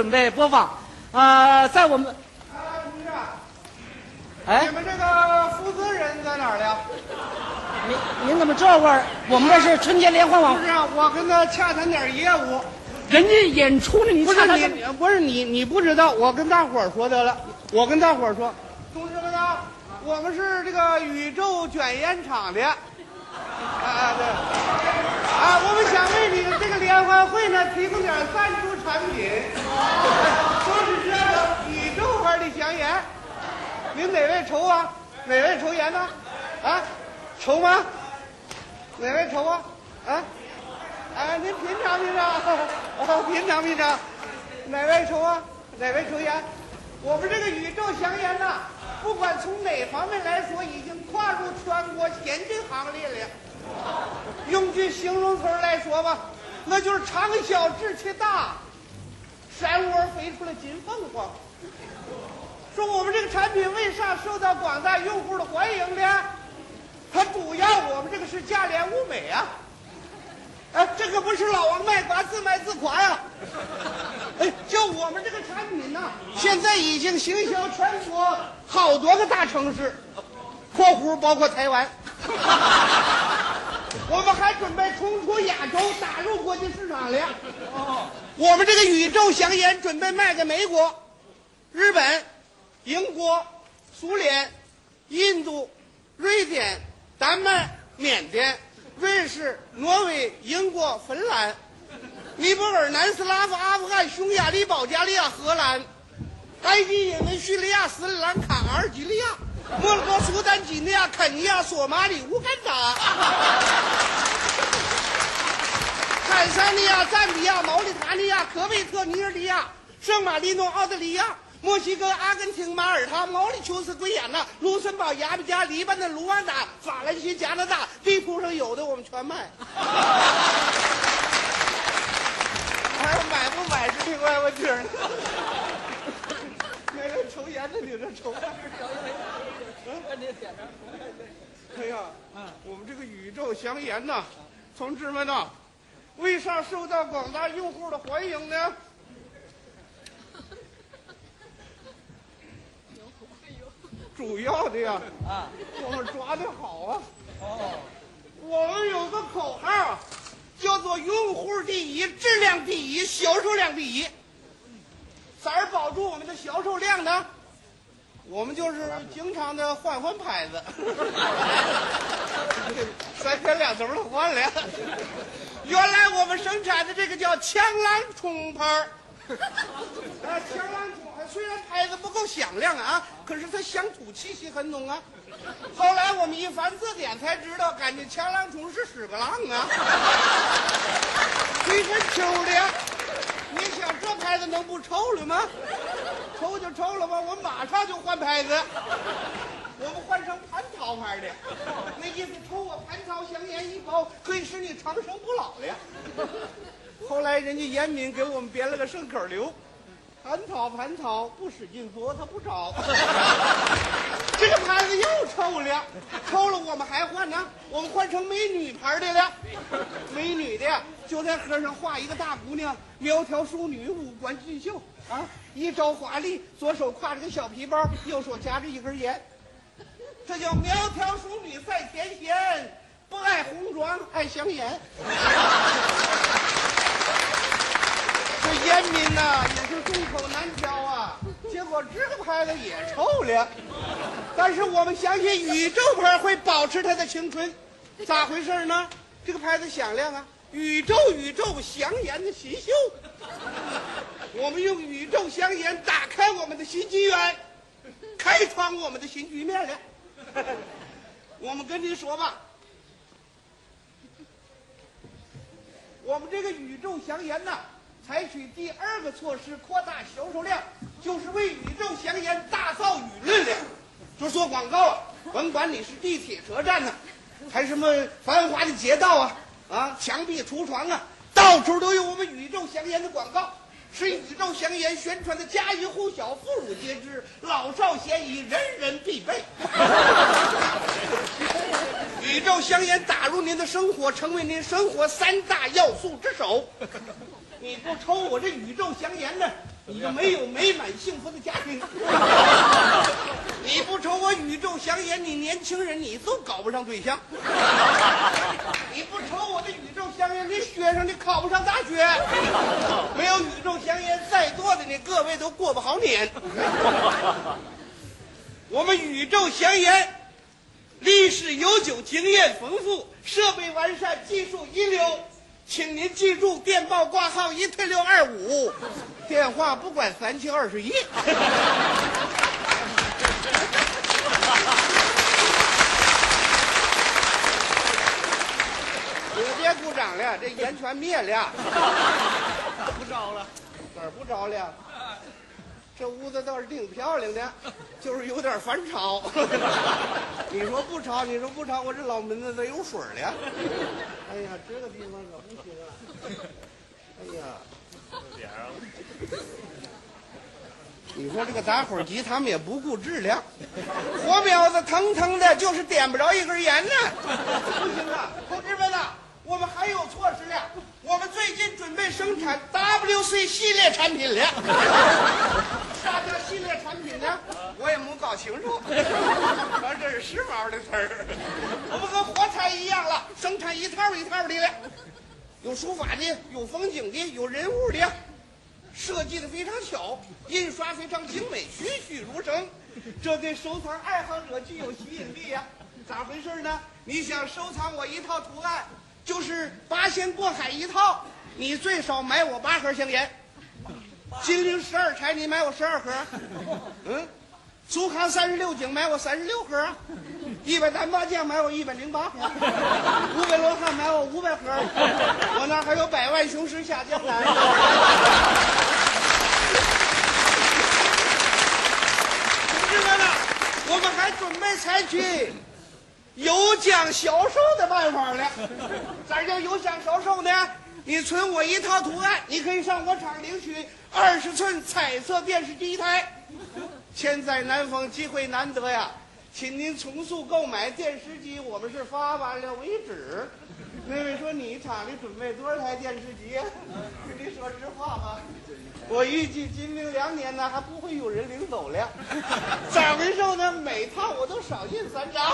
准备播放。呃，在我们啊，同志啊，哎你，们这个负责人在哪儿呢？您您怎么这会儿？我们这是春节联欢晚会，不是啊，我跟他洽谈点业务。人家演出呢，你不是你，不是你，你不知道，我跟大伙儿说得了。我跟大伙儿说，同志们啊，我们是这个宇宙卷烟厂的。啊对，啊，我们想为你这个联欢会呢提供点赞助产品，就是这个宇宙牌的香烟。您哪位抽啊？哪位抽烟呢？啊，抽吗？哪位抽啊？啊？哎，您品尝品尝，啊，品尝品尝，哪位抽啊？哪位抽烟？我们这个宇宙香烟呐、不管从哪方面来说，已经跨入全国先进行列了。用句形容词来说吧，那就是长小志气大，山窝飞出了金凤凰。说我们这个产品为啥受到广大用户的欢迎呢？它主要我们这个是价廉物美啊。哎，这可不是老王卖瓜自卖自夸呀！哎，就我们这个产品呢，现在已经行销全国好多个大城市（括弧包括台湾）。我们还准备冲出亚洲，打入国际市场了。哦我们这个宇宙香烟准备卖给美国、日本、英国、苏联、印度、瑞典、丹麦、缅甸、瑞士、挪威、英国、芬兰、尼泊尔、南斯拉夫、阿富汗、匈牙利、保加利亚、荷兰、埃及、也门、叙利亚、斯里兰卡、阿尔及利亚、摩洛哥、苏丹、几内亚、肯尼亚、索马里、乌干达。坦桑尼亚、赞比亚、毛里塔尼亚、科威特、尼日利亚、圣马力诺、澳大利亚、墨西哥、阿根廷、马耳他、毛里求斯、圭亚那、卢森堡、牙买加、黎巴嫩、卢旺达、法兰西、加拿大，地图上有的我们全卖。还有买不买是另外问题呢。抽烟的，你这抽。哎呀，我们这个宇宙香烟呐，同志们呐，为啥受到广大用户的欢迎呢？主要的呀，啊，我们抓的好啊。哦我们有个口号啊，叫做“用户第一，质量第一，销售量第一”。咋儿保住我们的销售量呢？我们就是经常的换换牌子，三天两头的换了。原来我们生产的这个叫枪狼冲牌啊，强浪虽然牌子不够响亮啊，可是它乡土气息很浓啊。后来我们一翻字典才知道，感觉强浪虫是屎个浪啊，一身秋凉。你想这牌子能不臭了吗？臭就臭了吧，我马上就换牌子。我们换成蟠桃牌的，那意思抽我蟠桃香烟一包，可以使你长生不老了。后来人家严敏给我们编了个顺口溜：蟠桃蟠桃不使劲佛它不着。这个牌子又臭了，臭了我们还换呢，我们换成美女牌的了。美女的就在盒上画一个大姑娘，苗条淑女，五官俊秀啊，一招华丽，左手挎着个小皮包，右手夹着一根烟。这叫苗条淑女赛天仙，不爱红妆爱香烟。这烟民呐、也是众口难调啊。结果这个牌子也臭了，但是我们相信宇宙牌会保持它的青春，咋回事呢？这个牌子响亮啊，宇宙宇宙祥言的新秀。我们用宇宙祥言打开我们的新纪元，开创我们的新局面了。我们跟您说吧，我们这个宇宙祥言呐，采取第二个措施扩大销售量，就是为宇宙香烟打造舆论了。就做广告啊，甭管你是地铁车站呐、还是什么繁华的街道啊，啊，墙壁橱窗啊，到处都有我们宇宙香烟的广告，是宇宙香烟宣传的家喻户晓、妇孺皆知、老少咸宜、人人必备。宇宙香烟打入您的生活，成为您生活三大要素之首。你不抽我这宇宙香烟呢，你就没有美满幸福的家庭。你不抽我宇宙香烟，你年轻人你都搞不上对象。你不抽我的宇宙香烟，你学生你考不上大学。没有宇宙香烟，在座的你各位都过不好年。我们宇宙香烟历史悠久，经验丰富，设备完善，技术一流。请您记住，电报挂号一退六二五，电话不管三七二十一。你别鼓掌了，这烟全灭了。不招了。哪儿不着了？这屋子倒是挺漂亮的，就是有点烦吵。你说不吵，你说不吵，我这脑门子都有水了。哎呀，这个地方可不行啊！哎呀，你说这个打火机，他们也不顾质量，火苗子腾腾的，就是点不着一根烟呢。不行啊，同志们呐，我们还有措施了。我们最近准备生产 WC 系列产品了。啥叫系列产品呢？我也没搞清楚。反正这是时髦的词儿。我们跟火柴一样了，生产一套一套的了，有书法的，有风景的，有人物的，设计的非常巧，印刷非常精美，栩栩如生，这对收藏爱好者具有吸引力呀、咋回事呢？你想收藏我一套图案，就是八仙过海一套，你最少买我八盒香烟。金陵十二钗，你买我十二盒，嗯，苏康三十六景买我三十六盒，一百单八将买我一百零八盒，五百罗汉买我五百盒，我那还有百万雄师下江南。同志们呐，我们还准备采取有奖销售的办法了。咋叫有奖销售呢？你存我一套图案，你可以上我厂领取二十寸彩色电视机一台。千载难逢，机会难得呀，请您重速购买电视机，我们是发完了为止。那位说你厂里准备多少台电视机？跟你说实话吧，我预计今明两年呢还不会有人领走了。咋回事呢？每套我都少印三张。